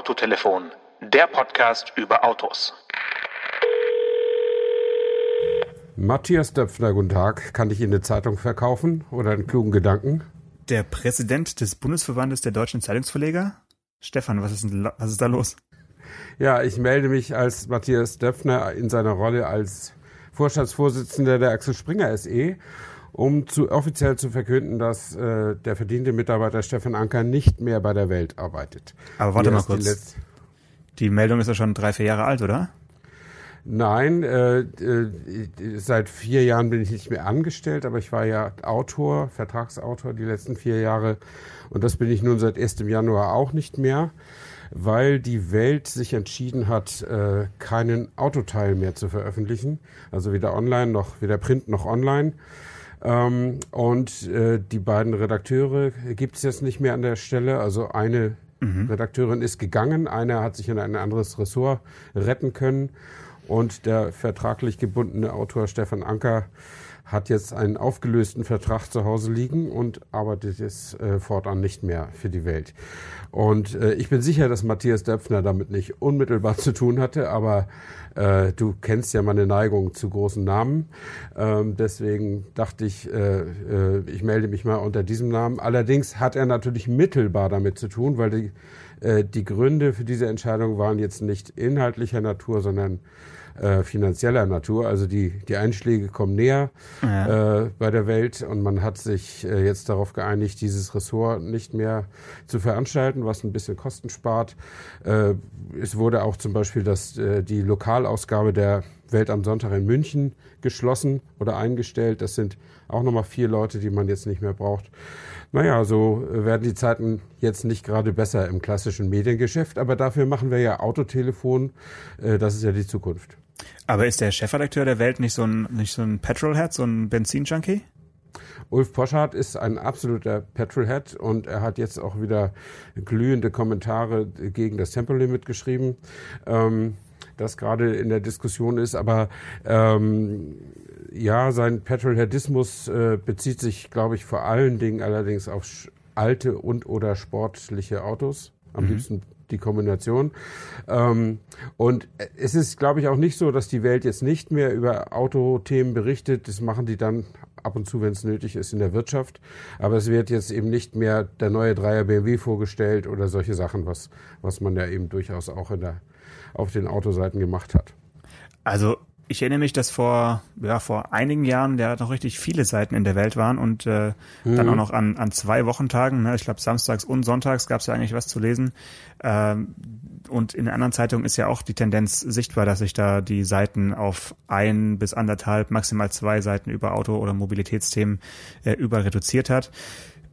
Autotelefon, der Podcast über Autos. Matthias Döpfner, guten Tag. Kann ich Ihnen eine Zeitung verkaufen oder einen klugen Gedanken? Der Präsident des Bundesverbandes der deutschen Zeitungsverleger? Stefan, was ist, denn, was ist da los? Ja, ich melde mich als Matthias Döpfner in seiner Rolle als Vorstandsvorsitzender der Axel Springer SE, um zu, offiziell zu verkünden, dass äh, der verdiente Mitarbeiter Stefan Anker nicht mehr bei der Welt arbeitet. Aber warte mal kurz. Die, die Meldung ist ja schon drei, vier Jahre alt, oder? Nein, äh, äh, seit vier Jahren bin ich nicht mehr angestellt, aber ich war ja Autor, Vertragsautor die letzten vier Jahre und das bin ich nun seit 1. Januar auch nicht mehr weil die Welt sich entschieden hat, äh, keinen Autoteil mehr zu veröffentlichen. Also weder online noch weder Print noch online. Ähm, und äh, die beiden Redakteure gibt es jetzt nicht mehr an der Stelle. Also eine mhm. Redakteurin ist gegangen, einer hat sich in ein anderes Ressort retten können. Und der vertraglich gebundene Autor Stefan Anker hat jetzt einen aufgelösten Vertrag zu Hause liegen und arbeitet jetzt äh, fortan nicht mehr für die Welt. Und äh, ich bin sicher, dass Matthias Döpfner damit nicht unmittelbar zu tun hatte, aber äh, du kennst ja meine Neigung zu großen Namen. Ähm, deswegen dachte ich, äh, äh, ich melde mich mal unter diesem Namen. Allerdings hat er natürlich mittelbar damit zu tun, weil die, äh, die Gründe für diese Entscheidung waren jetzt nicht inhaltlicher Natur, sondern äh, finanzieller Natur. Also die, die Einschläge kommen näher ja. äh, bei der Welt und man hat sich äh, jetzt darauf geeinigt, dieses Ressort nicht mehr zu veranstalten, was ein bisschen Kosten spart. Äh, es wurde auch zum Beispiel das, äh, die Lokalausgabe der Welt am Sonntag in München geschlossen oder eingestellt. Das sind auch nochmal vier Leute, die man jetzt nicht mehr braucht. Naja, so werden die Zeiten jetzt nicht gerade besser im klassischen Mediengeschäft, aber dafür machen wir ja Autotelefon. Das ist ja die Zukunft. Aber ist der Chefredakteur der Welt nicht so ein, nicht so ein Petrolhead, so ein Benzinjunkie? Ulf Poschardt ist ein absoluter Petrolhead und er hat jetzt auch wieder glühende Kommentare gegen das Tempolimit geschrieben, ähm, das gerade in der Diskussion ist. Aber ähm, ja, sein Petrolheadismus äh, bezieht sich, glaube ich, vor allen Dingen allerdings auf alte und oder sportliche Autos. Am mhm. liebsten die Kombination. Ähm, und es ist, glaube ich, auch nicht so, dass die Welt jetzt nicht mehr über Autothemen berichtet. Das machen die dann ab und zu, wenn es nötig ist, in der Wirtschaft. Aber es wird jetzt eben nicht mehr der neue Dreier BMW vorgestellt oder solche Sachen, was, was man ja eben durchaus auch in der, auf den Autoseiten gemacht hat. Also ich erinnere mich, dass vor, ja, vor einigen Jahren der noch richtig viele Seiten in der Welt waren und äh, mhm. dann auch noch an, an zwei Wochentagen, ne, ich glaube samstags und sonntags gab es ja eigentlich was zu lesen. Ähm, und in anderen Zeitungen ist ja auch die Tendenz sichtbar, dass sich da die Seiten auf ein bis anderthalb, maximal zwei Seiten über Auto- oder Mobilitätsthemen äh, über reduziert hat.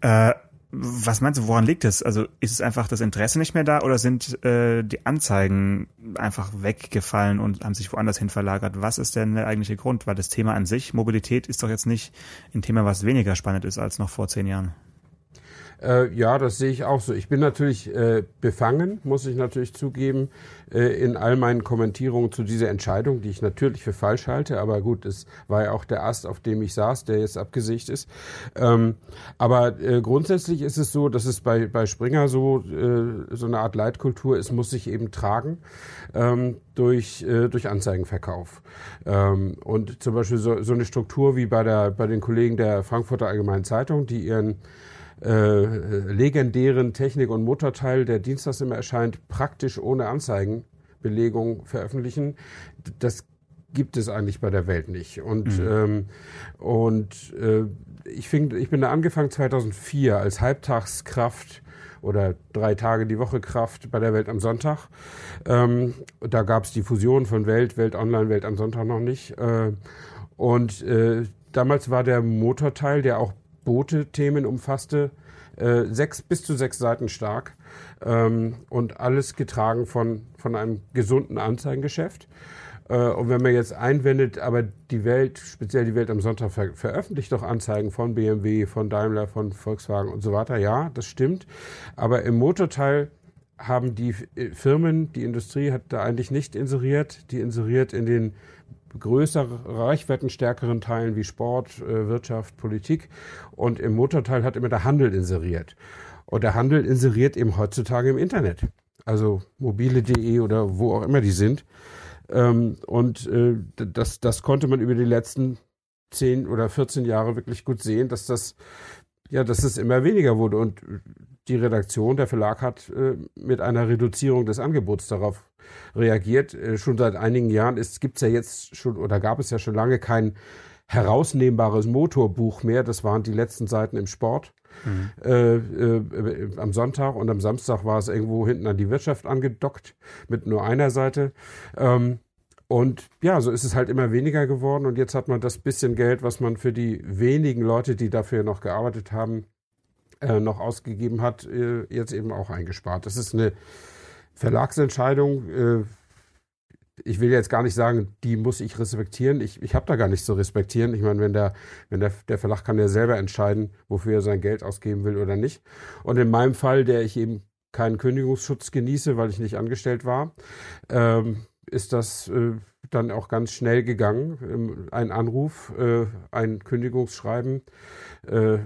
Äh, was meinst du, woran liegt es? Also ist es einfach das Interesse nicht mehr da oder sind äh, die Anzeigen einfach weggefallen und haben sich woanders hin verlagert? Was ist denn der eigentliche Grund? Weil das Thema an sich, Mobilität, ist doch jetzt nicht ein Thema, was weniger spannend ist als noch vor zehn Jahren. Äh, ja, das sehe ich auch so. Ich bin natürlich äh, befangen, muss ich natürlich zugeben, äh, in all meinen Kommentierungen zu dieser Entscheidung, die ich natürlich für falsch halte. Aber gut, es war ja auch der Ast, auf dem ich saß, der jetzt abgesicht ist. Ähm, aber äh, grundsätzlich ist es so, dass es bei, bei Springer so, äh, so eine Art Leitkultur ist, muss sich eben tragen ähm, durch, äh, durch Anzeigenverkauf. Ähm, und zum Beispiel so, so eine Struktur wie bei, der, bei den Kollegen der Frankfurter Allgemeinen Zeitung, die ihren äh, legendären Technik- und Motorteil, der dienstags immer erscheint, praktisch ohne Anzeigenbelegung veröffentlichen. Das gibt es eigentlich bei der Welt nicht. Und, mhm. ähm, und äh, ich, fing, ich bin da angefangen 2004 als Halbtagskraft oder drei Tage die Woche Kraft bei der Welt am Sonntag. Ähm, da gab es die Fusion von Welt, Welt Online, Welt am Sonntag noch nicht. Äh, und äh, damals war der Motorteil, der auch Boote-Themen umfasste, äh, sechs bis zu sechs Seiten stark ähm, und alles getragen von, von einem gesunden Anzeigengeschäft. Äh, und wenn man jetzt einwendet, aber die Welt, speziell die Welt am Sonntag, ver veröffentlicht doch Anzeigen von BMW, von Daimler, von Volkswagen und so weiter. Ja, das stimmt. Aber im Motorteil haben die Firmen, die Industrie hat da eigentlich nicht inseriert. Die inseriert in den größere, reichweitenstärkeren Teilen wie Sport, äh, Wirtschaft, Politik. Und im Motorteil hat immer der Handel inseriert. Und der Handel inseriert eben heutzutage im Internet. also mobile.de oder wo auch immer die sind. Ähm, und äh, das, das konnte man über die letzten 10 oder 14 Jahre wirklich gut sehen, dass das, ja, dass es immer weniger wurde. Und die Redaktion, der Verlag hat äh, mit einer Reduzierung des Angebots darauf reagiert. Äh, schon seit einigen Jahren gibt es ja jetzt schon oder gab es ja schon lange kein herausnehmbares Motorbuch mehr. Das waren die letzten Seiten im Sport. Mhm. Äh, äh, am Sonntag und am Samstag war es irgendwo hinten an die Wirtschaft angedockt mit nur einer Seite. Ähm, und ja, so ist es halt immer weniger geworden. Und jetzt hat man das bisschen Geld, was man für die wenigen Leute, die dafür noch gearbeitet haben, äh, noch ausgegeben hat, äh, jetzt eben auch eingespart. Das ist eine Verlagsentscheidung. Äh, ich will jetzt gar nicht sagen, die muss ich respektieren. Ich, ich habe da gar nicht zu respektieren. Ich meine, wenn der, wenn der, der Verlag kann ja selber entscheiden, wofür er sein Geld ausgeben will oder nicht. Und in meinem Fall, der ich eben keinen Kündigungsschutz genieße, weil ich nicht angestellt war, ähm, ist das äh, dann auch ganz schnell gegangen. Ähm, ein Anruf, äh, ein Kündigungsschreiben, äh,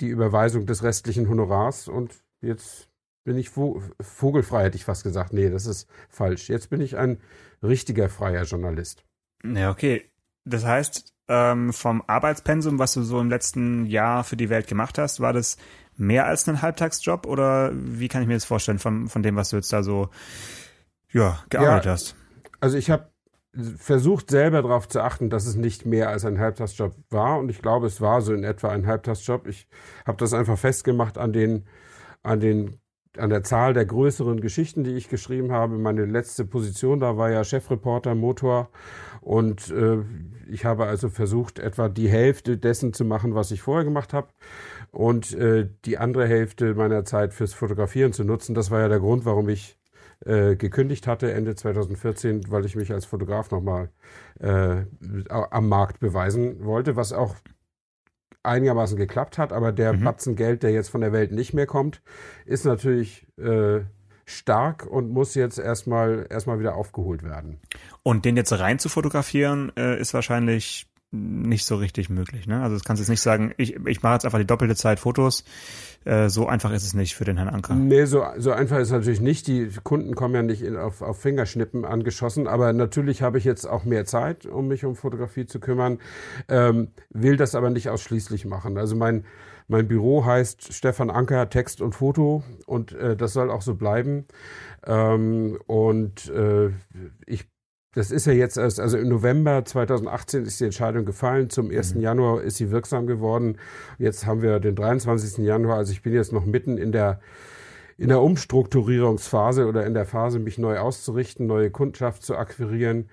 die Überweisung des restlichen Honorars und jetzt bin ich vo vogelfrei, hätte ich fast gesagt. Nee, das ist falsch. Jetzt bin ich ein richtiger freier Journalist. Ja, okay. Das heißt, ähm, vom Arbeitspensum, was du so im letzten Jahr für die Welt gemacht hast, war das mehr als ein Halbtagsjob oder wie kann ich mir das vorstellen von, von dem, was du jetzt da so ja, gearbeitet ja, hast? Also ich habe versucht selber darauf zu achten, dass es nicht mehr als ein Halbtagsjob war und ich glaube, es war so in etwa ein Halbtagsjob. Ich habe das einfach festgemacht an den an den an der Zahl der größeren Geschichten, die ich geschrieben habe. Meine letzte Position da war ja Chefreporter Motor und äh, ich habe also versucht, etwa die Hälfte dessen zu machen, was ich vorher gemacht habe und äh, die andere Hälfte meiner Zeit fürs Fotografieren zu nutzen. Das war ja der Grund, warum ich äh, gekündigt hatte Ende 2014, weil ich mich als Fotograf nochmal äh, am Markt beweisen wollte, was auch einigermaßen geklappt hat, aber der mhm. Batzen Geld, der jetzt von der Welt nicht mehr kommt, ist natürlich äh, stark und muss jetzt erstmal erstmal wieder aufgeholt werden. Und den jetzt rein zu fotografieren, äh, ist wahrscheinlich nicht so richtig möglich. Ne? Also das kannst du jetzt nicht sagen, ich, ich mache jetzt einfach die doppelte Zeit Fotos. Äh, so einfach ist es nicht für den Herrn Anker. Nee, so, so einfach ist es natürlich nicht. Die Kunden kommen ja nicht in, auf, auf Fingerschnippen angeschossen. Aber natürlich habe ich jetzt auch mehr Zeit, um mich um Fotografie zu kümmern. Ähm, will das aber nicht ausschließlich machen. Also mein, mein Büro heißt Stefan Anker Text und Foto und äh, das soll auch so bleiben. Ähm, und äh, ich das ist ja jetzt erst, also im November 2018 ist die Entscheidung gefallen. Zum 1. Mhm. Januar ist sie wirksam geworden. Jetzt haben wir den 23. Januar. Also ich bin jetzt noch mitten in der, in der Umstrukturierungsphase oder in der Phase, mich neu auszurichten, neue Kundschaft zu akquirieren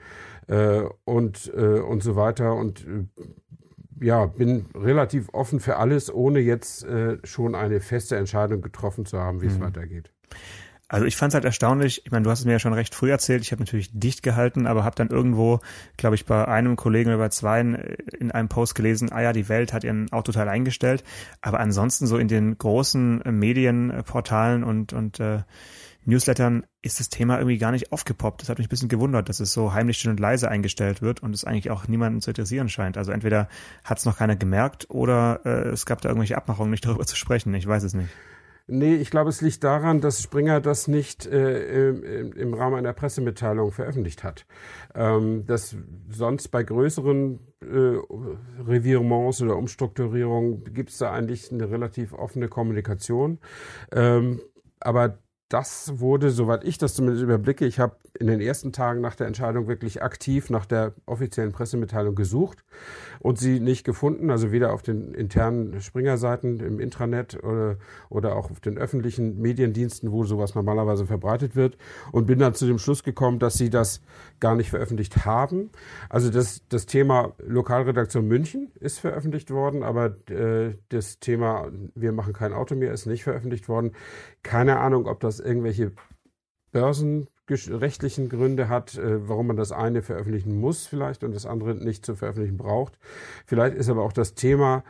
äh, und, äh, und so weiter. Und äh, ja, bin relativ offen für alles, ohne jetzt äh, schon eine feste Entscheidung getroffen zu haben, wie mhm. es weitergeht. Also ich fand es halt erstaunlich, ich meine, du hast es mir ja schon recht früh erzählt, ich habe natürlich dicht gehalten, aber habe dann irgendwo, glaube ich, bei einem Kollegen oder bei zweien äh, in einem Post gelesen, ah ja, die Welt hat ihren Autoteil eingestellt. Aber ansonsten so in den großen äh, Medienportalen und, und äh, Newslettern ist das Thema irgendwie gar nicht aufgepoppt. Das hat mich ein bisschen gewundert, dass es so heimlich still und leise eingestellt wird und es eigentlich auch niemanden zu interessieren scheint. Also entweder hat es noch keiner gemerkt oder äh, es gab da irgendwelche Abmachungen, nicht darüber zu sprechen. Ich weiß es nicht. Nee, ich glaube, es liegt daran, dass Springer das nicht äh, im, im, Rahmen einer Pressemitteilung veröffentlicht hat. Ähm, dass sonst bei größeren äh, Revirements oder Umstrukturierungen gibt es da eigentlich eine relativ offene Kommunikation. Ähm, aber das wurde, soweit ich das zumindest überblicke, ich habe in den ersten Tagen nach der Entscheidung wirklich aktiv nach der offiziellen Pressemitteilung gesucht und sie nicht gefunden, also weder auf den internen Springer-Seiten im Intranet oder, oder auch auf den öffentlichen Mediendiensten, wo sowas normalerweise verbreitet wird und bin dann zu dem Schluss gekommen, dass sie das gar nicht veröffentlicht haben. Also das, das Thema Lokalredaktion München ist veröffentlicht worden, aber äh, das Thema Wir machen kein Auto mehr ist nicht veröffentlicht worden. Keine Ahnung, ob das irgendwelche Börsen rechtlichen Gründe hat, äh, warum man das eine veröffentlichen muss vielleicht und das andere nicht zu veröffentlichen braucht. Vielleicht ist aber auch das Thema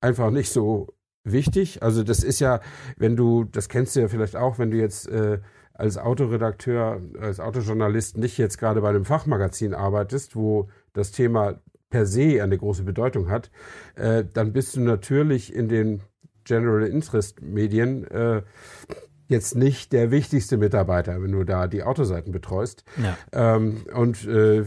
einfach nicht so wichtig. Also das ist ja, wenn du, das kennst du ja vielleicht auch, wenn du jetzt äh, als Autoredakteur, als Autojournalist nicht jetzt gerade bei einem Fachmagazin arbeitest, wo das Thema per se eine große Bedeutung hat, äh, dann bist du natürlich in den General Interest Medien äh, jetzt nicht der wichtigste Mitarbeiter, wenn du da die Autoseiten betreust. Ja. Ähm, und äh,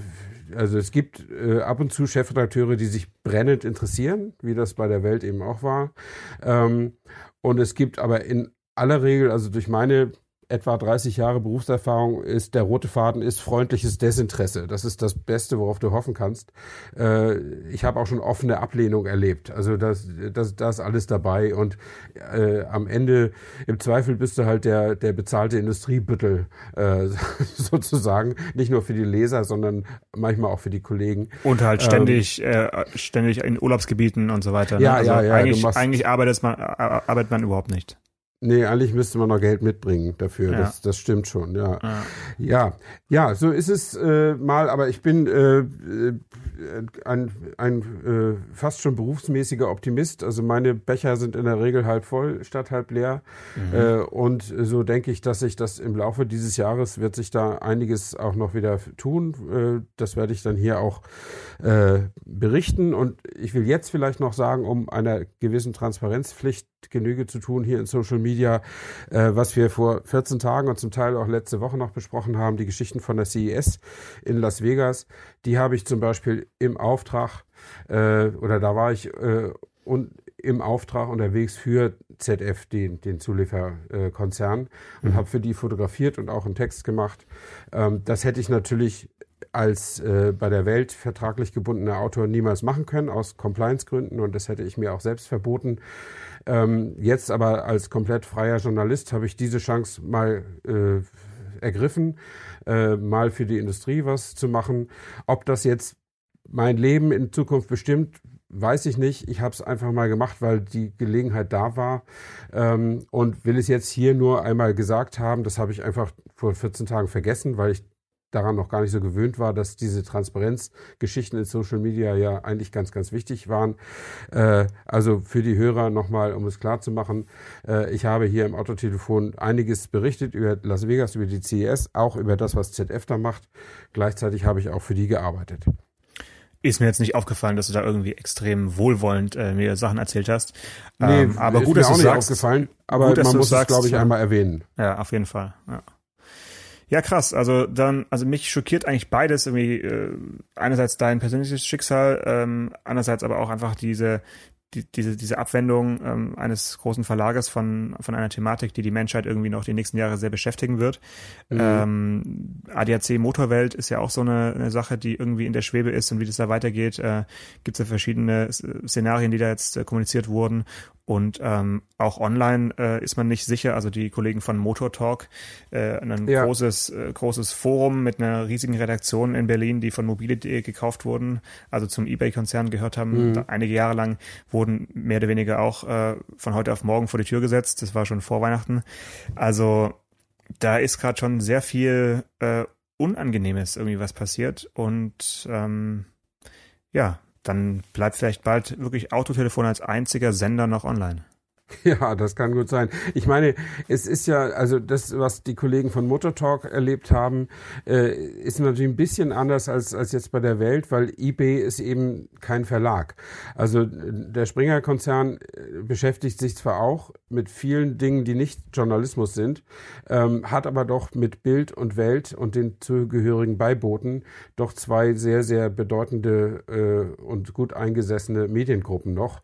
also es gibt äh, ab und zu Chefredakteure, die sich brennend interessieren, wie das bei der Welt eben auch war. Ähm, und es gibt aber in aller Regel, also durch meine etwa 30 Jahre Berufserfahrung ist der rote Faden ist freundliches Desinteresse. Das ist das Beste, worauf du hoffen kannst. Äh, ich habe auch schon offene Ablehnung erlebt. Also das, das, das ist alles dabei und äh, am Ende im Zweifel bist du halt der der bezahlte Industriebüttel äh, sozusagen, nicht nur für die Leser, sondern manchmal auch für die Kollegen. Und halt ständig ähm, äh, ständig in Urlaubsgebieten und so weiter. Ne? Ja, also ja, ja. Eigentlich, eigentlich arbeitet man arbeitet man überhaupt nicht. Nee, eigentlich müsste man noch Geld mitbringen dafür. Ja. Das, das stimmt schon, ja. ja. Ja, ja so ist es äh, mal, aber ich bin äh, äh, ein, ein äh, fast schon berufsmäßiger Optimist. Also meine Becher sind in der Regel halb voll statt halb leer. Mhm. Äh, und so denke ich, dass sich das im Laufe dieses Jahres wird sich da einiges auch noch wieder tun. Äh, das werde ich dann hier auch berichten. Und ich will jetzt vielleicht noch sagen, um einer gewissen Transparenzpflicht Genüge zu tun hier in Social Media, äh, was wir vor 14 Tagen und zum Teil auch letzte Woche noch besprochen haben, die Geschichten von der CES in Las Vegas, die habe ich zum Beispiel im Auftrag äh, oder da war ich äh, und im Auftrag unterwegs für ZF, den, den Zulieferkonzern, und mhm. habe für die fotografiert und auch einen Text gemacht. Ähm, das hätte ich natürlich als äh, bei der Welt vertraglich gebundener Autor niemals machen können, aus Compliance-Gründen. Und das hätte ich mir auch selbst verboten. Ähm, jetzt aber als komplett freier Journalist habe ich diese Chance mal äh, ergriffen, äh, mal für die Industrie was zu machen. Ob das jetzt mein Leben in Zukunft bestimmt, weiß ich nicht. Ich habe es einfach mal gemacht, weil die Gelegenheit da war ähm, und will es jetzt hier nur einmal gesagt haben. Das habe ich einfach vor 14 Tagen vergessen, weil ich daran noch gar nicht so gewöhnt war, dass diese Transparenzgeschichten in Social Media ja eigentlich ganz, ganz wichtig waren. Äh, also für die Hörer nochmal, um es klar zu machen, äh, ich habe hier im Autotelefon einiges berichtet über Las Vegas, über die CES, auch über das, was ZF da macht. Gleichzeitig habe ich auch für die gearbeitet. Ist mir jetzt nicht aufgefallen, dass du da irgendwie extrem wohlwollend äh, mir Sachen erzählt hast. Nee, ähm, aber ist gut, mir dass auch du nicht sagst, aufgefallen, aber gut, man muss es, glaube ich, einmal erwähnen. Ja, auf jeden Fall. Ja. Ja, krass. Also dann, also mich schockiert eigentlich beides irgendwie. Äh, einerseits dein persönliches Schicksal, ähm, andererseits aber auch einfach diese die, diese, diese Abwendung ähm, eines großen Verlages von, von einer Thematik, die die Menschheit irgendwie noch die nächsten Jahre sehr beschäftigen wird. Mhm. Ähm, ADAC Motorwelt ist ja auch so eine, eine Sache, die irgendwie in der Schwebe ist und wie das da weitergeht, äh, gibt es ja verschiedene Szenarien, die da jetzt äh, kommuniziert wurden. Und ähm, auch online äh, ist man nicht sicher. Also die Kollegen von Motor Talk, äh, ein ja. großes, äh, großes Forum mit einer riesigen Redaktion in Berlin, die von mobile.de gekauft wurden, also zum eBay-Konzern gehört haben. Mhm. Einige Jahre lang wurden mehr oder weniger auch äh, von heute auf morgen vor die Tür gesetzt. Das war schon vor Weihnachten. Also da ist gerade schon sehr viel äh, Unangenehmes irgendwie was passiert. Und ähm, ja, dann bleibt vielleicht bald wirklich Autotelefon als einziger Sender noch online. Ja, das kann gut sein. Ich meine, es ist ja, also das, was die Kollegen von Motor Talk erlebt haben, äh, ist natürlich ein bisschen anders als, als jetzt bei der Welt, weil eBay ist eben kein Verlag. Also der Springer-Konzern äh, beschäftigt sich zwar auch mit vielen Dingen, die nicht Journalismus sind, ähm, hat aber doch mit Bild und Welt und den zugehörigen Beiboten doch zwei sehr, sehr bedeutende äh, und gut eingesessene Mediengruppen noch,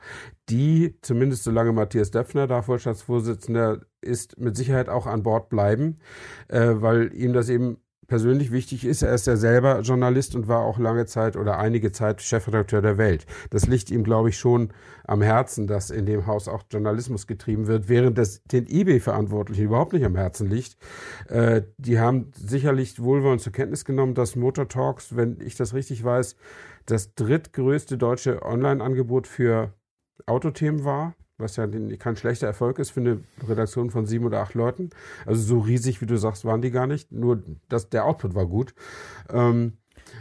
die, zumindest solange Matthias Döpfner da Vorstandsvorsitzender ist, mit Sicherheit auch an Bord bleiben, äh, weil ihm das eben persönlich wichtig ist. Er ist ja selber Journalist und war auch lange Zeit oder einige Zeit Chefredakteur der Welt. Das liegt ihm, glaube ich, schon am Herzen, dass in dem Haus auch Journalismus getrieben wird, während das den eBay-Verantwortlichen überhaupt nicht am Herzen liegt. Äh, die haben sicherlich wohlwollend zur Kenntnis genommen, dass Motor Talks, wenn ich das richtig weiß, das drittgrößte deutsche Online-Angebot für Autothemen war, was ja kein schlechter Erfolg ist für eine Redaktion von sieben oder acht Leuten. Also so riesig, wie du sagst, waren die gar nicht. Nur das, der Output war gut. Ähm,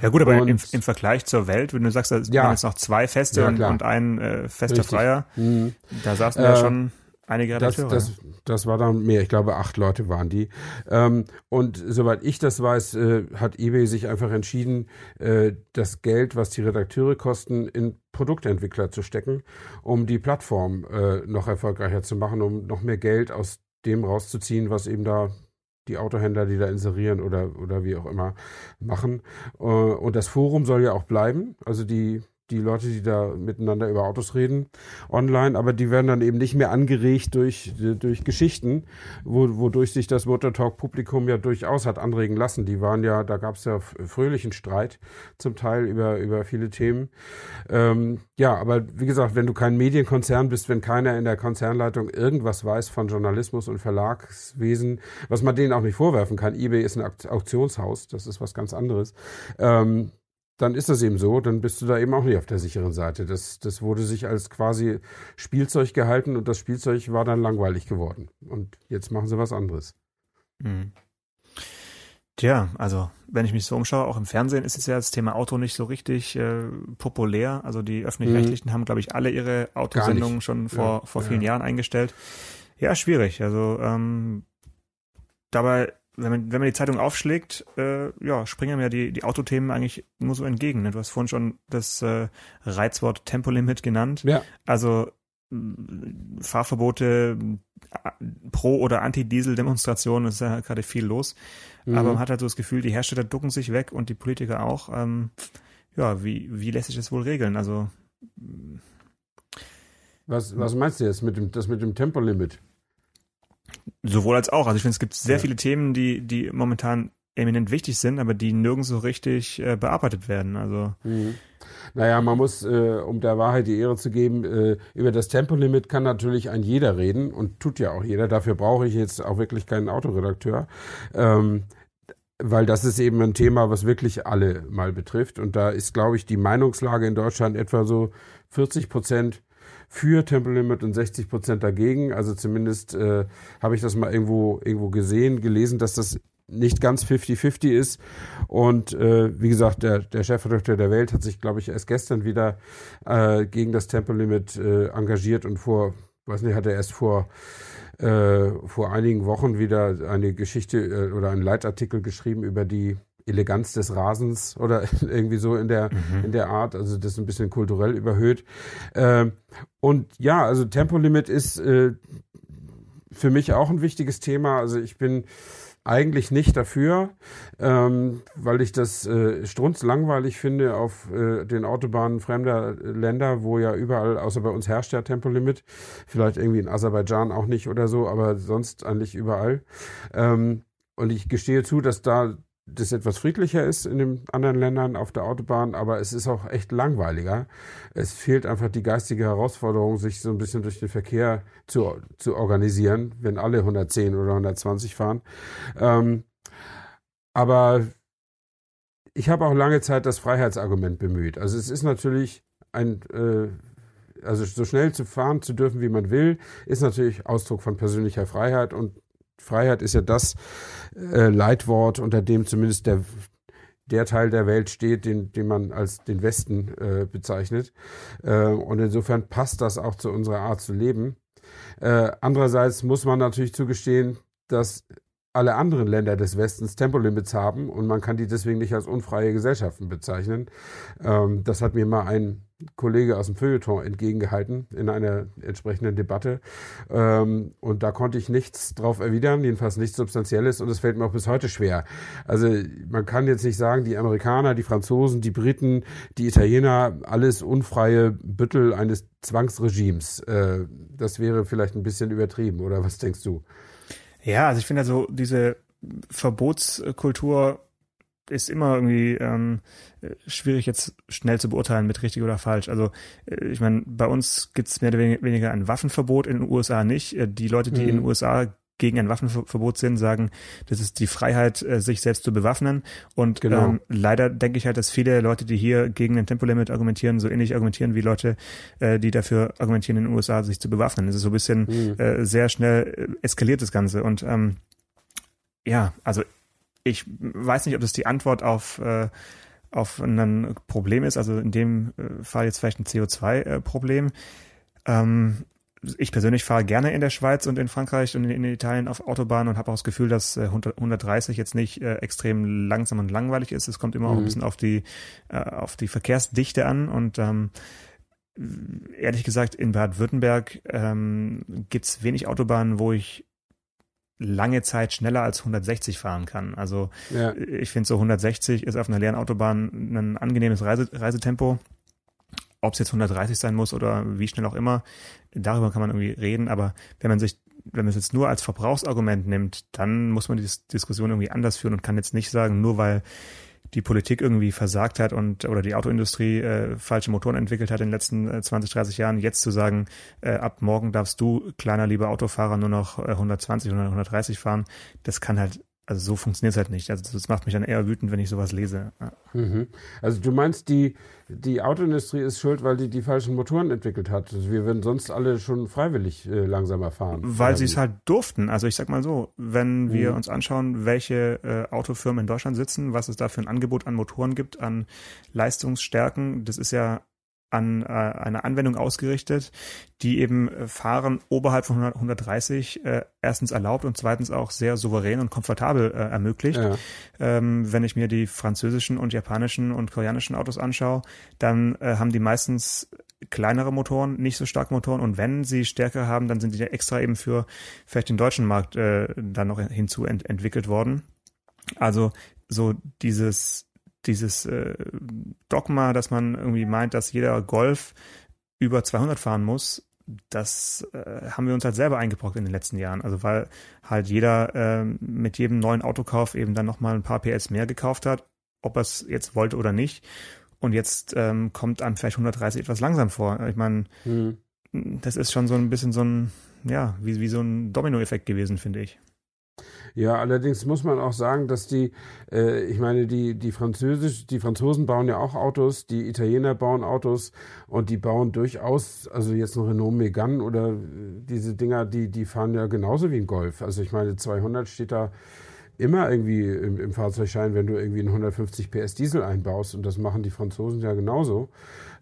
ja gut, aber im, im, Vergleich zur Welt, wenn du sagst, da ja. waren jetzt noch zwei Feste ja, und, und, ein äh, fester Richtig. Freier, mhm. da saßen äh, ja schon einige Redakteure. Das, das, das war dann mehr, ich glaube acht Leute waren die. Ähm, und soweit ich das weiß, äh, hat eBay sich einfach entschieden, äh, das Geld, was die Redakteure kosten, in Produktentwickler zu stecken, um die Plattform äh, noch erfolgreicher zu machen, um noch mehr Geld aus dem rauszuziehen, was eben da die Autohändler, die da inserieren oder, oder wie auch immer machen. Äh, und das Forum soll ja auch bleiben. Also die die Leute, die da miteinander über Autos reden, online, aber die werden dann eben nicht mehr angeregt durch, durch Geschichten, wo, wodurch sich das Motortalk-Publikum ja durchaus hat anregen lassen. Die waren ja, da gab es ja fröhlichen Streit zum Teil über, über viele Themen. Ähm, ja, aber wie gesagt, wenn du kein Medienkonzern bist, wenn keiner in der Konzernleitung irgendwas weiß von Journalismus und Verlagswesen, was man denen auch nicht vorwerfen kann, eBay ist ein Auktionshaus, das ist was ganz anderes. Ähm, dann ist das eben so, dann bist du da eben auch nicht auf der sicheren Seite. Das, das wurde sich als quasi Spielzeug gehalten und das Spielzeug war dann langweilig geworden. Und jetzt machen sie was anderes. Mhm. Tja, also wenn ich mich so umschaue, auch im Fernsehen ist es ja das Thema Auto nicht so richtig äh, populär. Also die öffentlich-rechtlichen mhm. haben, glaube ich, alle ihre Autosendungen schon vor, ja, vor vielen ja. Jahren eingestellt. Ja, schwierig. Also ähm, dabei wenn man, wenn man die Zeitung aufschlägt, äh, ja, springen mir die, die Autothemen eigentlich nur so entgegen. Ne? Du hast vorhin schon das äh, Reizwort Tempolimit genannt. Ja. Also Fahrverbote, Pro- oder Anti-Diesel-Demonstrationen, ist ja gerade viel los. Mhm. Aber man hat halt so das Gefühl, die Hersteller ducken sich weg und die Politiker auch. Ähm, ja, wie, wie lässt sich das wohl regeln? Also was, was meinst du jetzt mit dem, das mit dem Tempolimit? Sowohl als auch. Also ich finde, es gibt sehr ja. viele Themen, die, die momentan eminent wichtig sind, aber die nirgends so richtig äh, bearbeitet werden. Also mhm. Naja, man muss, äh, um der Wahrheit die Ehre zu geben, äh, über das Tempolimit kann natürlich ein jeder reden und tut ja auch jeder. Dafür brauche ich jetzt auch wirklich keinen Autoredakteur. Ähm, weil das ist eben ein Thema, was wirklich alle mal betrifft. Und da ist, glaube ich, die Meinungslage in Deutschland etwa so 40 Prozent für Tempolimit und 60 Prozent dagegen. Also zumindest äh, habe ich das mal irgendwo, irgendwo gesehen, gelesen, dass das nicht ganz 50-50 ist. Und äh, wie gesagt, der, der Chefredakteur der Welt hat sich, glaube ich, erst gestern wieder äh, gegen das Tempolimit äh, engagiert und vor, weiß nicht, hat er erst vor äh, vor einigen Wochen wieder eine Geschichte äh, oder einen Leitartikel geschrieben über die Eleganz des Rasens oder irgendwie so in der, mhm. in der Art. Also das ist ein bisschen kulturell überhöht. Ähm, und ja, also Tempolimit ist äh, für mich auch ein wichtiges Thema. Also ich bin eigentlich nicht dafür, ähm, weil ich das äh, strunzlangweilig finde auf äh, den Autobahnen fremder Länder, wo ja überall, außer bei uns herrscht ja Tempolimit, vielleicht irgendwie in Aserbaidschan auch nicht oder so, aber sonst eigentlich überall. Ähm, und ich gestehe zu, dass da das etwas friedlicher ist in den anderen Ländern auf der Autobahn, aber es ist auch echt langweiliger. Es fehlt einfach die geistige Herausforderung, sich so ein bisschen durch den Verkehr zu, zu organisieren, wenn alle 110 oder 120 fahren. Ähm, aber ich habe auch lange Zeit das Freiheitsargument bemüht. Also es ist natürlich ein, äh, also so schnell zu fahren zu dürfen, wie man will, ist natürlich Ausdruck von persönlicher Freiheit und Freiheit ist ja das äh, Leitwort, unter dem zumindest der, der Teil der Welt steht, den, den man als den Westen äh, bezeichnet. Äh, und insofern passt das auch zu unserer Art zu leben. Äh, andererseits muss man natürlich zugestehen, dass alle anderen Länder des Westens Tempolimits haben und man kann die deswegen nicht als unfreie Gesellschaften bezeichnen. Ähm, das hat mir mal ein Kollege aus dem Feuilleton entgegengehalten in einer entsprechenden Debatte. Ähm, und da konnte ich nichts drauf erwidern, jedenfalls nichts Substanzielles und es fällt mir auch bis heute schwer. Also man kann jetzt nicht sagen, die Amerikaner, die Franzosen, die Briten, die Italiener, alles unfreie Büttel eines Zwangsregimes. Äh, das wäre vielleicht ein bisschen übertrieben, oder was denkst du? Ja, also ich finde also diese Verbotskultur ist immer irgendwie ähm, schwierig jetzt schnell zu beurteilen mit richtig oder falsch. Also äh, ich meine, bei uns gibt es mehr oder weniger ein Waffenverbot, in den USA nicht. Äh, die Leute, die mhm. in den USA gegen ein Waffenverbot sind, sagen, das ist die Freiheit, äh, sich selbst zu bewaffnen. Und genau. ähm, leider denke ich halt, dass viele Leute, die hier gegen ein Tempolimit argumentieren, so ähnlich argumentieren wie Leute, äh, die dafür argumentieren, in den USA sich zu bewaffnen. Das ist so ein bisschen mhm. äh, sehr schnell eskaliert das Ganze. Und ähm, ja, also ich weiß nicht, ob das die Antwort auf äh, auf ein Problem ist, also in dem Fall jetzt vielleicht ein CO2-Problem. Ähm, ich persönlich fahre gerne in der Schweiz und in Frankreich und in, Italien auf Autobahnen und habe auch das Gefühl, dass 130 äh, jetzt nicht äh, extrem langsam und langweilig ist. Es kommt immer mhm. auch ein mhm. bisschen auf die, äh, auf die Verkehrsdichte an und ähm, ehrlich gesagt, in Baden-Württemberg ähm, gibt wenig Autobahnen, wo ich lange Zeit schneller als 160 fahren kann. Also Ja. ich finde so 160 ist auf einer leeren Autobahn ein angenehmes Reise, Reisetempo. Ob es jetzt 130 sein muss oder wie schnell auch immer, darüber kann man irgendwie reden. Aber wenn man sich, wenn man es jetzt nur als Verbrauchsargument nimmt, dann muss man die Dis- Diskussion irgendwie anders führen und kann jetzt nicht sagen, nur weil die Politik irgendwie versagt hat und oder die Autoindustrie äh, falsche Motoren entwickelt hat in den letzten äh, 20, 30 Jahren, jetzt zu sagen, äh, ab morgen darfst du, kleiner lieber Autofahrer, nur noch äh, 120 oder 130 fahren, das kann halt, also so funktioniert es halt nicht. Also das macht mich dann eher wütend, wenn ich sowas lese. Ja. Mhm. Also du meinst, die, die Autoindustrie ist schuld, weil die die falschen Motoren entwickelt hat. Also wir würden sonst alle schon freiwillig äh, langsamer fahren. Weil sie es halt durften. Also ich sag mal so, wenn wir Mhm. uns anschauen, welche äh, Autofirmen in Deutschland sitzen, was es da für ein Angebot an Motoren gibt, an Leistungsstärken, das ist ja an äh, eine Anwendung ausgerichtet, die eben äh, Fahren oberhalb von 100, 130 äh, erstens erlaubt und zweitens auch sehr souverän und komfortabel äh, ermöglicht. Ja. Ähm, wenn ich mir die französischen und japanischen und koreanischen Autos anschaue, dann äh, haben die meistens kleinere Motoren, nicht so starke Motoren und wenn sie Stärke haben, dann sind die ja extra eben für vielleicht den deutschen Markt äh, dann noch hinzu ent entwickelt worden. Also so dieses dieses äh, Dogma, dass man irgendwie meint, dass jeder Golf über 200 fahren muss, das äh, haben wir uns halt selber eingebrockt in den letzten Jahren. Also weil halt jeder äh, mit jedem neuen Autokauf eben dann nochmal ein paar PS mehr gekauft hat, ob er es jetzt wollte oder nicht. Und jetzt ähm, kommt einem vielleicht 130 etwas langsam vor. Ich meine, Mhm. das ist schon so ein bisschen so ein, ja, wie, wie so ein Dominoeffekt gewesen, finde ich. Ja, allerdings muss man auch sagen, dass die, äh, ich meine, die, die Französisch, die Franzosen bauen ja auch Autos, die Italiener bauen Autos und die bauen durchaus, also jetzt ein Renault Megane oder äh, diese Dinger, die, die fahren ja genauso wie ein Golf. Also ich meine, 200 steht da immer irgendwie im, im Fahrzeugschein, wenn du irgendwie einen 150 PS Diesel einbaust und das machen die Franzosen ja genauso.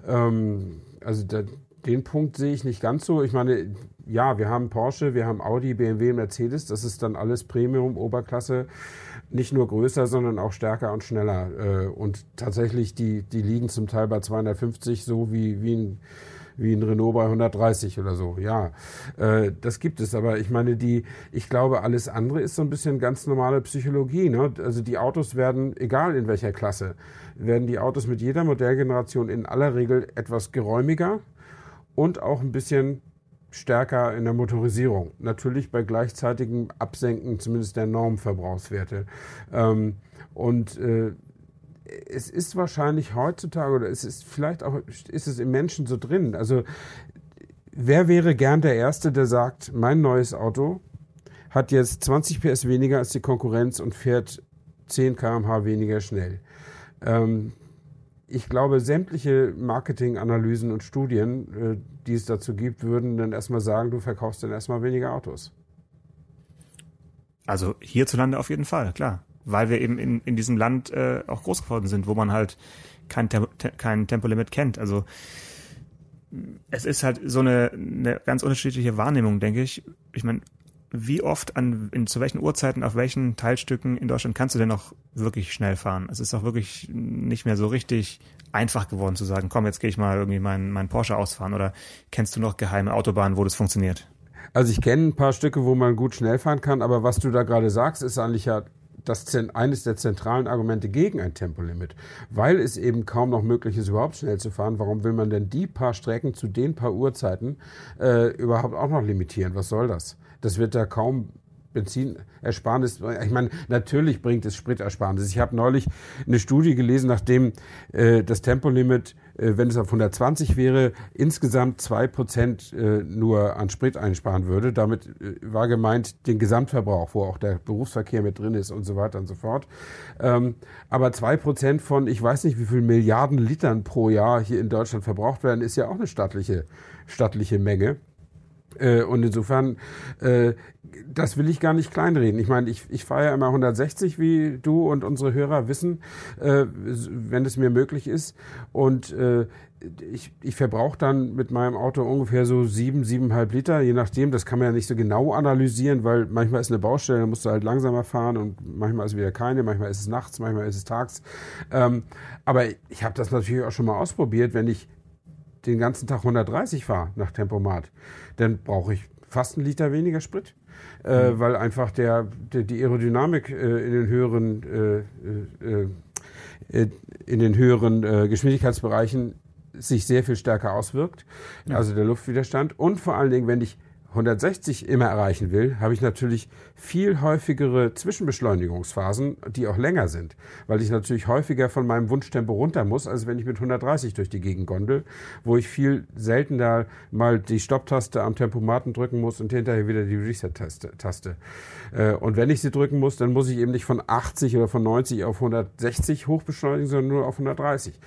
Ähm, also da, den Punkt sehe ich nicht ganz so. Ich meine, ja, wir haben Porsche, wir haben Audi, BMW, Mercedes. Das ist dann alles Premium, Oberklasse. Nicht nur größer, sondern auch stärker und schneller. Äh, Und tatsächlich, die, die liegen zum Teil bei 250, so wie, wie ein wie ein Renault bei 130 oder so. Ja, äh, das gibt es. Aber ich meine, die, ich glaube, alles andere ist so ein bisschen ganz normale Psychologie. Ne? Also die Autos werden, egal in welcher Klasse, werden die Autos mit jeder Modellgeneration in aller Regel etwas geräumiger und auch ein bisschen stärker in der Motorisierung. Natürlich bei gleichzeitigem Absenken zumindest der Normverbrauchswerte. Ähm, und äh, es ist wahrscheinlich heutzutage oder es ist vielleicht auch ist es im Menschen so drin. Also wer wäre gern der Erste, der sagt, mein neues Auto hat jetzt 20 PS weniger als die Konkurrenz und fährt 10 km/h weniger schnell. Ähm, ich glaube, sämtliche Marketinganalysen und Studien, äh, die es dazu gibt, würden dann erstmal sagen, du verkaufst dann erstmal weniger Autos. Also hierzulande auf jeden Fall, klar. Weil wir eben in, in diesem Land äh, auch groß geworden sind, wo man halt kein, Tem te kein Tempolimit kennt. Also es ist halt so eine, eine ganz unterschiedliche Wahrnehmung, denke ich. Ich meine, wie oft an in zu welchen Uhrzeiten auf welchen Teilstücken in Deutschland kannst du denn noch wirklich schnell fahren? Es ist auch wirklich nicht mehr so richtig einfach geworden zu sagen, komm, jetzt gehe ich mal irgendwie meinen mein Porsche ausfahren oder kennst du noch geheime Autobahnen, wo das funktioniert? Also ich kenne ein paar Stücke, wo man gut schnell fahren kann, aber was du da gerade sagst, ist eigentlich ja das eines der zentralen Argumente gegen ein Tempolimit, weil es eben kaum noch möglich ist, überhaupt schnell zu fahren. Warum will man denn die paar Strecken zu den paar Uhrzeiten äh, überhaupt auch noch limitieren? Was soll das? Das wird da kaum Benzinersparnis. Ich meine, natürlich bringt es Spritersparnis. Ich habe neulich eine Studie gelesen, nachdem äh, das Tempolimit, äh, wenn es auf 120 wäre, insgesamt zwei Prozent äh, nur an Sprit einsparen würde. Damit äh, war gemeint den Gesamtverbrauch, wo auch der Berufsverkehr mit drin ist und so weiter und so fort. Ähm, aber zwei Prozent von, ich weiß nicht, wie viel Milliarden Litern pro Jahr hier in Deutschland verbraucht werden, ist ja auch eine stattliche, stattliche Menge. Äh, und insofern, äh, das will ich gar nicht kleinreden. Ich meine, ich, ich fahre ja immer 160, wie du und unsere Hörer wissen, äh, wenn es mir möglich ist. Und ich, ich verbrauche dann mit meinem Auto ungefähr so sieben, siebeneinhalb Liter, je nachdem. Das kann man ja nicht so genau analysieren, weil manchmal ist eine Baustelle, da musst du halt langsamer fahren und manchmal ist wieder keine, manchmal ist es nachts, manchmal ist es tags. Ähm, aber ich habe das natürlich auch schon mal ausprobiert, wenn ich den ganzen Tag 130 fahre nach Tempomat, dann brauche ich fast einen Liter weniger Sprit, äh, mhm. weil einfach der, der die Aerodynamik äh, in den höheren äh, äh, äh in den höheren Geschwindigkeitsbereichen sich sehr viel stärker auswirkt, ja. also der Luftwiderstand und vor allen Dingen, wenn ich 160 immer erreichen will, habe ich natürlich viel häufigere Zwischenbeschleunigungsphasen, die auch länger sind, weil ich natürlich häufiger von meinem Wunschtempo runter muss, als wenn ich mit 130 durch die Gegend gondel, wo ich viel seltener mal die Stopptaste am Tempomaten drücken muss und hinterher wieder die Reset-Taste. Äh, und wenn ich sie drücken muss, dann muss ich eben nicht von 80 oder von 90 auf 160 hochbeschleunigen, sondern nur auf 130.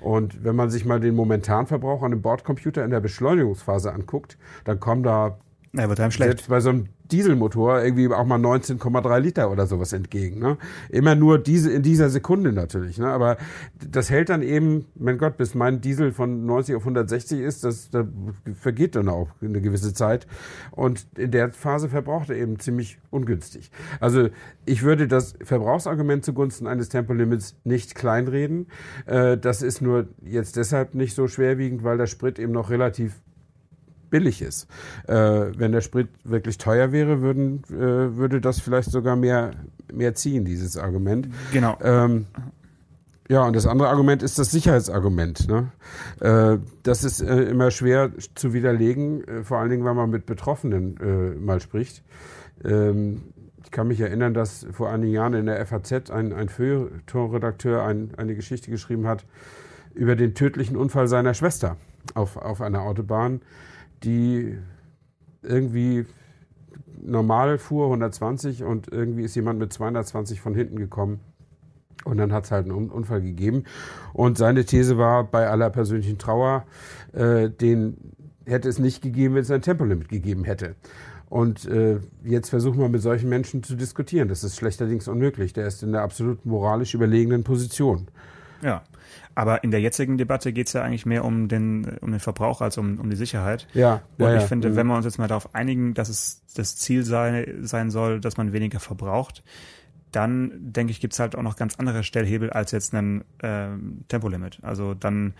Und wenn man sich mal den Momentanverbrauch an dem Bordcomputer in der Beschleunigungsphase anguckt, dann kommen da ja, wird einem schlecht. Selbst bei so einem Dieselmotor irgendwie auch mal 19,3 Liter oder sowas entgegen. Ne? Immer nur diese in dieser Sekunde natürlich. Ne? Aber das hält dann eben, mein Gott, bis mein Diesel von 90 auf 160 ist, das, das vergeht dann auch eine gewisse Zeit. Und in der Phase verbraucht er eben ziemlich ungünstig. Also ich würde das Verbrauchsargument zugunsten eines Tempolimits nicht kleinreden. Äh, das ist nur jetzt deshalb nicht so schwerwiegend, weil der Sprit eben noch relativ billig ist. Äh, wenn der Sprit wirklich teuer wäre, würden, äh, würde das vielleicht sogar mehr, mehr ziehen, dieses Argument. Genau. Ähm, ja, und das andere Argument ist das Sicherheitsargument. Ne? Äh, das ist äh, immer schwer zu widerlegen, äh, vor allen Dingen, wenn man mit Betroffenen äh, mal spricht. Ähm, ich kann mich erinnern, dass vor einigen Jahren in der FAZ ein, ein Feuilleton-Redakteur ein, eine Geschichte geschrieben hat über den tödlichen Unfall seiner Schwester auf, auf einer Autobahn die irgendwie normal fuhr, 120, und irgendwie ist jemand mit 220 von hinten gekommen. Und dann hat es halt einen Unfall gegeben. Und seine These war, bei aller persönlichen Trauer, äh, den hätte es nicht gegeben, wenn es ein Tempolimit gegeben hätte. Und äh, jetzt versuchen wir mit solchen Menschen zu diskutieren. Das ist schlechterdings unmöglich. Der ist in der absolut moralisch überlegenen Position. Ja. Aber in der jetzigen Debatte geht es ja eigentlich mehr um den, um den Verbrauch als um, um die Sicherheit. Ja. Und ja, ich finde, ja. wenn wir uns jetzt mal darauf einigen, dass es das Ziel sei, sein soll, dass man weniger verbraucht, dann denke ich, gibt es halt auch noch ganz andere Stellhebel als jetzt ein äh, Tempolimit. Also dann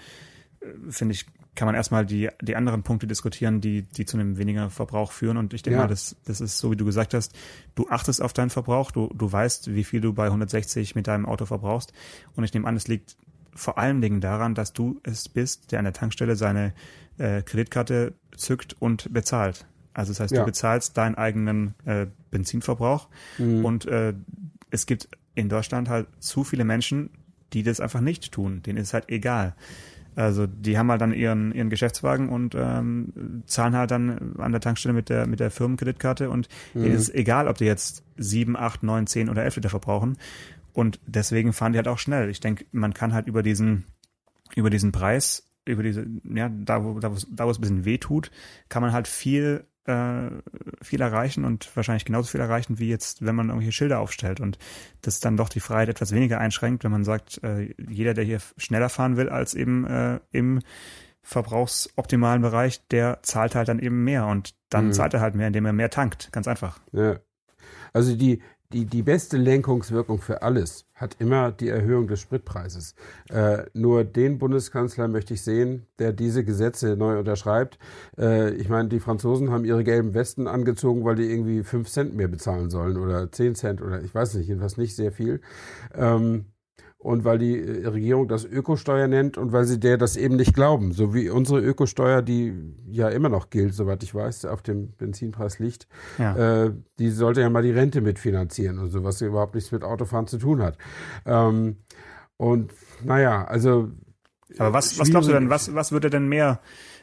äh, finde ich, kann man erstmal die, die anderen Punkte diskutieren, die, die zu einem weniger Verbrauch führen. Und ich denke ja. mal, das, das ist so, wie du gesagt hast, du achtest auf deinen Verbrauch, du, du weißt, wie viel du bei 160 mit deinem Auto verbrauchst. Und ich nehme an, es liegt vor allen Dingen daran, dass du es bist, der an der Tankstelle seine äh, Kreditkarte zückt und bezahlt. Also das heißt, ja. du bezahlst deinen eigenen äh, Benzinverbrauch mhm. und äh, es gibt in Deutschland halt zu viele Menschen, die das einfach nicht tun. Denen ist halt egal. Also die haben halt dann ihren ihren Geschäftswagen und ähm, zahlen halt dann an der Tankstelle mit der mit der Firmenkreditkarte und mhm. ist egal, ob die jetzt sieben, acht, neun, zehn oder elf Liter verbrauchen. Und deswegen fahren die halt auch schnell. Ich denke, man kann halt über diesen, über diesen Preis, über diese, ja, da wo, da wo, da wo es ein bisschen weh tut, kann man halt viel, äh, viel erreichen und wahrscheinlich genauso viel erreichen, wie jetzt, wenn man irgendwelche Schilder aufstellt und das dann doch die Freiheit etwas weniger einschränkt, wenn man sagt, äh, jeder, der hier schneller fahren will als eben äh, im verbrauchsoptimalen Bereich, der zahlt halt dann eben mehr und dann mhm. zahlt er halt mehr, indem er mehr tankt. Ganz einfach. Ja. Also die, die, die beste Lenkungswirkung für alles hat immer die Erhöhung des Spritpreises. Äh, nur den Bundeskanzler möchte ich sehen, der diese Gesetze neu unterschreibt. Äh, ich meine, die Franzosen haben ihre gelben Westen angezogen, weil die irgendwie fünf Cent mehr bezahlen sollen oder zehn Cent oder ich weiß nicht, jedenfalls nicht sehr viel. Ähm, und weil die äh, Regierung das Ökosteuer nennt und weil sie der das eben nicht glauben. So wie unsere Ökosteuer, die ja immer noch gilt, soweit ich weiß, auf dem Benzinpreis liegt, ja. äh, die sollte ja mal die Rente mitfinanzieren und so, was überhaupt nichts mit Autofahren zu tun hat. Ähm, und naja, also. Aber was, was glaubst du denn, was, was würde denn mehr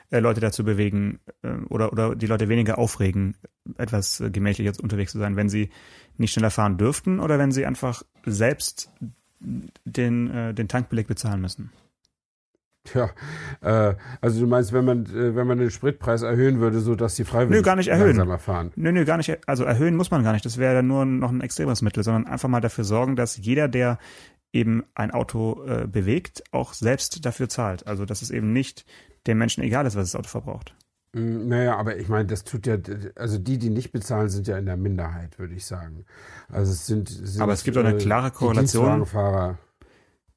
äh, Leute dazu bewegen äh, oder, oder die Leute weniger aufregen, etwas äh, gemächlicher unterwegs zu sein, wenn sie nicht schneller fahren dürften oder wenn sie einfach selbst den, äh, den Tankbeleg bezahlen müssen. Ja, äh, also du meinst, wenn man, äh, wenn man den Spritpreis erhöhen würde, so dass die Freiwilligen nö, gar nicht erhöhen. langsamer fahren? Nö, nö, gar nicht. Also erhöhen muss man gar nicht. Das wäre dann nur noch ein extremes Mittel, sondern einfach mal dafür sorgen, dass jeder, der eben ein Auto äh, bewegt, auch selbst dafür zahlt. Also dass es eben nicht dem Menschen egal ist, was das Auto verbraucht. Mm, naja, aber ich meine, das tut ja, also die, die nicht bezahlen, sind ja in der Minderheit, würde ich sagen. Also es sind, sind aber es gibt auch eine äh, klare Korrelation.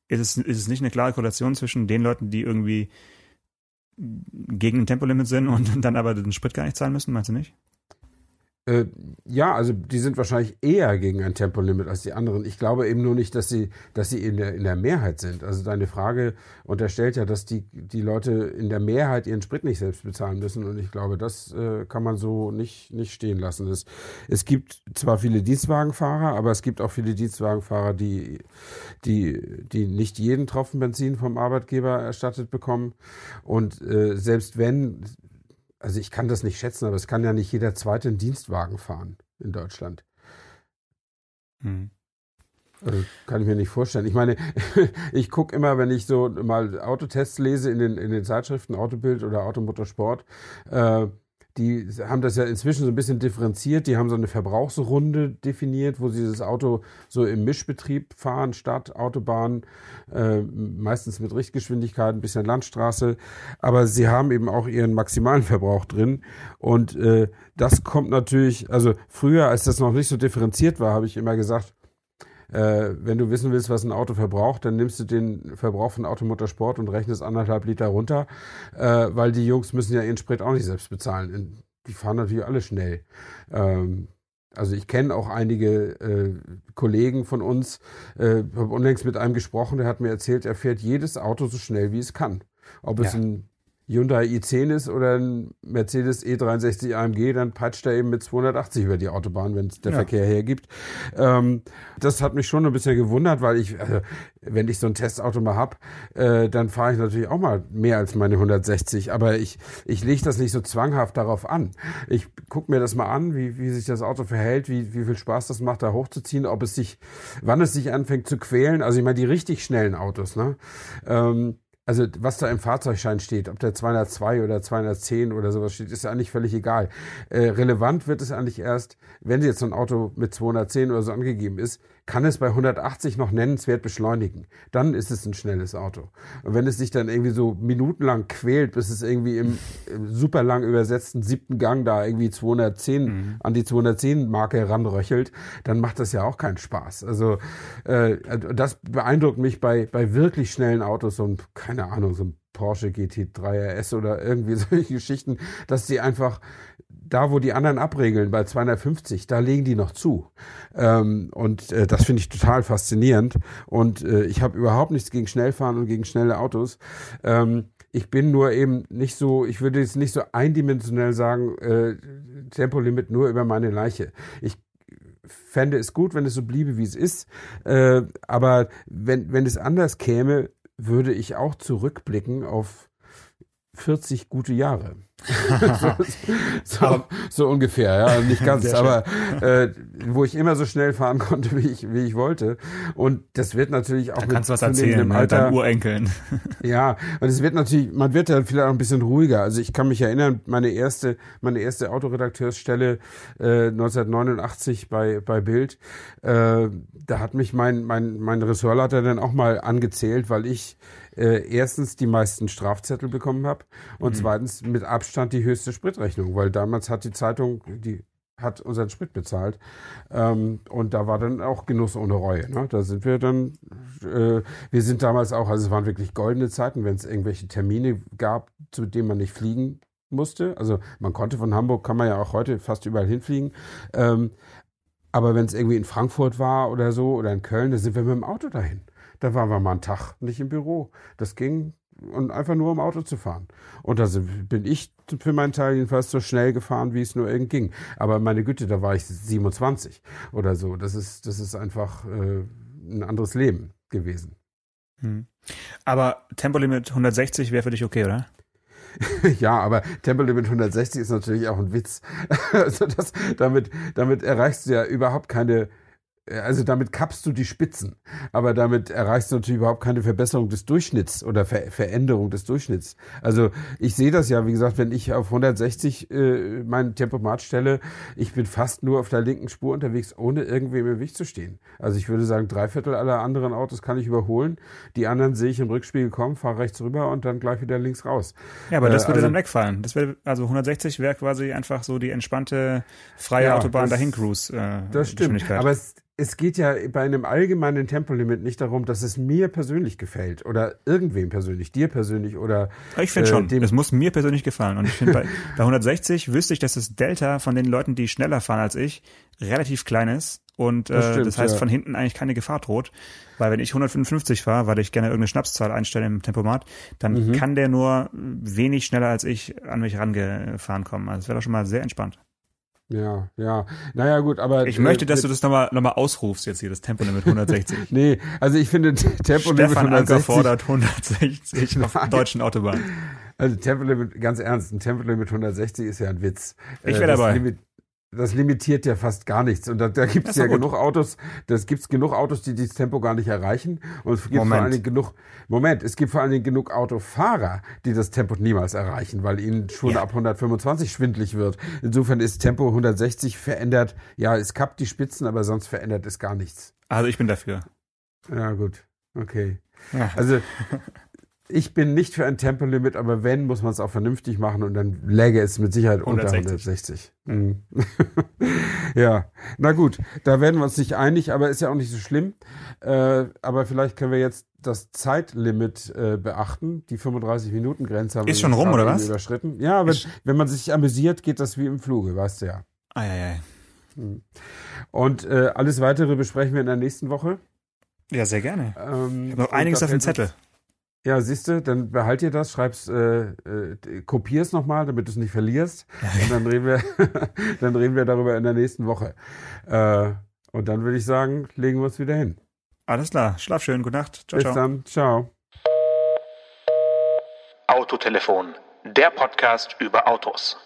Ist es, ist es nicht eine klare Korrelation zwischen den Leuten, die irgendwie gegen ein Tempolimit sind und dann aber den Sprit gar nicht zahlen müssen, meinst du nicht? Äh, ja, also die sind wahrscheinlich eher gegen ein Tempolimit als die anderen. Ich glaube eben nur nicht, dass sie, dass sie in der, in der Mehrheit sind. Also deine Frage unterstellt ja, dass die, die Leute in der Mehrheit ihren Sprit nicht selbst bezahlen müssen. Und ich glaube, das äh, kann man so nicht, nicht stehen lassen. Es, es gibt zwar viele Dienstwagenfahrer, aber es gibt auch viele Dienstwagenfahrer, die, die, die nicht jeden Tropfen Benzin vom Arbeitgeber erstattet bekommen. Und äh, selbst wenn also ich kann das nicht schätzen, aber es kann ja nicht jeder zweite einen Dienstwagen fahren in Deutschland. Hm. Also kann ich mir nicht vorstellen. Ich meine, ich gucke immer, wenn ich so mal Autotests lese in den, in den Zeitschriften Autobild oder Automotorsport, äh, die haben das ja inzwischen so ein bisschen differenziert. Die haben so eine Verbrauchsrunde definiert, wo sie das Auto so im Mischbetrieb fahren, Stadt, Autobahn, äh, meistens mit Richtgeschwindigkeit, ein bisschen Landstraße. Aber sie haben eben auch ihren maximalen Verbrauch drin. Und äh, das kommt natürlich, also früher, als das noch nicht so differenziert war, habe ich immer gesagt, äh, wenn du wissen willst, was ein Auto verbraucht, dann nimmst du den Verbrauch von Automotorsport und rechnest anderthalb Liter runter, äh, weil die Jungs müssen ja ihren Sprit auch nicht selbst bezahlen. Die fahren natürlich alle schnell. Ähm, also ich kenne auch einige äh, Kollegen von uns, äh, habe unlängst mit einem gesprochen, der hat mir erzählt, er fährt jedes Auto so schnell, wie es kann. Ob ja. es ein Hyundai i10 ist oder ein Mercedes E63 AMG, dann peitscht er eben mit 280 über die Autobahn, wenn es der ja. Verkehr hergibt. Ähm, das hat mich schon ein bisschen gewundert, weil ich, also, wenn ich so ein Testauto mal hab, äh, dann fahre ich natürlich auch mal mehr als meine 160. Aber ich, ich lege das nicht so zwanghaft darauf an. Ich gucke mir das mal an, wie, wie sich das Auto verhält, wie, wie viel Spaß das macht, da hochzuziehen, ob es sich, wann es sich anfängt zu quälen. Also ich meine, die richtig schnellen Autos, ne? Ähm, also was da im Fahrzeugschein steht, ob der 202 oder 210 oder sowas steht, ist ja eigentlich völlig egal. Äh, relevant wird es eigentlich erst, wenn jetzt so ein Auto mit 210 oder so angegeben ist, kann es bei 180 noch nennenswert beschleunigen. Dann ist es ein schnelles Auto. Und wenn es sich dann irgendwie so minutenlang quält, bis es irgendwie im, im super lang übersetzten siebten Gang da irgendwie 210 mhm. an die 210 Marke ranröchelt, dann macht das ja auch keinen Spaß. Also äh, das beeindruckt mich bei bei wirklich schnellen Autos so ein keine Ahnung so ein Porsche GT3 RS oder irgendwie solche Geschichten, dass sie einfach da, wo die anderen abregeln, bei 250, da legen die noch zu. Ähm, und äh, das finde ich total faszinierend. Und äh, ich habe überhaupt nichts gegen Schnellfahren und gegen schnelle Autos. Ähm, ich bin nur eben nicht so, ich würde jetzt nicht so eindimensionell sagen, äh, Tempolimit nur über meine Leiche. Ich fände es gut, wenn es so bliebe, wie es ist. Äh, aber wenn, wenn es anders käme, würde ich auch zurückblicken auf 40 gute Jahre. so, so, so, ungefähr, ja, nicht ganz, aber äh, wo ich immer so schnell fahren konnte, wie ich, wie ich wollte. Und das wird natürlich auch da mit kannst was erzählen, Alter, deinen Urenkeln. ja, und es wird natürlich, man wird ja vielleicht auch ein bisschen ruhiger. Also ich kann mich erinnern, meine erste, meine erste Autoredakteursstelle äh, 1989 bei bei Bild, äh, da hat mich mein mein mein Ressortleiter dann auch mal angezählt, weil ich äh, erstens die meisten Strafzettel bekommen habe und mhm. zweitens mit Abstand die höchste Spritrechnung, weil damals hat die Zeitung die hat unseren Sprit bezahlt ähm, und da war dann auch Genuss ohne Reue. Ne? Da sind wir dann, äh, wir sind damals auch, also es waren wirklich goldene Zeiten, wenn es irgendwelche Termine gab, zu denen man nicht fliegen musste. Also man konnte von Hamburg, kann man ja auch heute fast überall hinfliegen. Ähm, aber wenn es irgendwie in Frankfurt war oder so oder in Köln, da sind wir mit dem Auto dahin. Da waren wir mal einen Tag nicht im Büro. Das ging und einfach nur im Auto zu fahren. Und da bin ich für meinen Teil jedenfalls so schnell gefahren, wie es nur irgend ging. Aber meine Güte, da war ich 27 oder so. Das ist, das ist einfach äh, ein anderes Leben gewesen. Hm. Aber Tempolimit 160 wäre für dich okay, oder? ja, aber Tempolimit 160 ist natürlich auch ein Witz. also das, damit, damit erreichst du ja überhaupt keine also damit kappst du die Spitzen, aber damit erreichst du natürlich überhaupt keine Verbesserung des Durchschnitts oder Ver Veränderung des Durchschnitts. Also ich sehe das ja, wie gesagt, wenn ich auf 160 äh, mein Tempomat stelle, ich bin fast nur auf der linken Spur unterwegs, ohne irgendwem im Weg zu stehen. Also ich würde sagen, drei Viertel aller anderen Autos kann ich überholen. Die anderen sehe ich im Rückspiegel kommen, fahre rechts rüber und dann gleich wieder links raus. Ja, aber das äh, würde also, dann wegfallen. Das wäre also 160 wäre quasi einfach so die entspannte freie ja, Autobahn dahin Cruise. Äh, das stimmt. Aber es es geht ja bei einem allgemeinen Tempolimit nicht darum, dass es mir persönlich gefällt oder irgendwem persönlich, dir persönlich oder. Ich finde äh, schon, es muss mir persönlich gefallen. Und ich finde, bei, bei 160 wüsste ich, dass das Delta von den Leuten, die schneller fahren als ich, relativ klein ist. Und äh, das, stimmt, das heißt, ja. von hinten eigentlich keine Gefahr droht. Weil wenn ich 155 fahre, weil ich gerne irgendeine Schnapszahl einstelle im Tempomat, dann mhm. kann der nur wenig schneller als ich an mich rangefahren kommen. Also das wäre doch schon mal sehr entspannt. Ja, ja. Naja, gut, aber. Ich möchte, dass du das nochmal noch mal ausrufst jetzt hier, das Tempolimit 160. nee, also ich finde Tempolimit Stefan 160. Anker fordert 160 auf deutschen Autobahnen. Also Tempolimit, ganz ernst, ein Tempolimit 160 ist ja ein Witz. Ich wäre äh, dabei. Limit, das limitiert ja fast gar nichts. Und da, da gibt es ja gut. genug Autos, das gibt's genug Autos, die dieses Tempo gar nicht erreichen. Und es gibt Moment. vor allen Dingen genug, Moment, es gibt vor allen Dingen genug Autofahrer, die das Tempo niemals erreichen, weil ihnen schon ja. ab 125 schwindlig wird. Insofern ist Tempo 160 verändert, ja, es kappt die Spitzen, aber sonst verändert es gar nichts. Also ich bin dafür. Ja, gut. Okay. Ja. Also ich bin nicht für ein Tempolimit, aber wenn, muss man es auch vernünftig machen und dann läge es mit Sicherheit 160. unter 160. Mhm. ja, na gut, da werden wir uns nicht einig, aber ist ja auch nicht so schlimm. Äh, aber vielleicht können wir jetzt das Zeitlimit äh, beachten. Die 35-Minuten-Grenze haben ist wir schon rum, oder was? überschritten. Ja, wenn, wenn man sich amüsiert, geht das wie im Fluge, weißt du ja. Ei, ei, ei. Mhm. Und äh, alles weitere besprechen wir in der nächsten Woche. Ja, sehr gerne. Ähm, ich habe noch einiges auf dem Zettel. Ja, siehst du, dann behalt dir das, schreib's, äh, äh, kopier's nochmal, damit du es nicht verlierst. Und dann reden wir, dann reden wir darüber in der nächsten Woche. Äh, und dann würde ich sagen, legen wir uns wieder hin. Alles klar, schlaf schön, gute Nacht. Ciao, Bis ciao. dann, ciao. Autotelefon, der Podcast über Autos.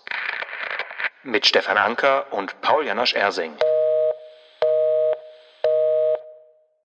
Mit Stefan Anker und Paul Janosch Ersing.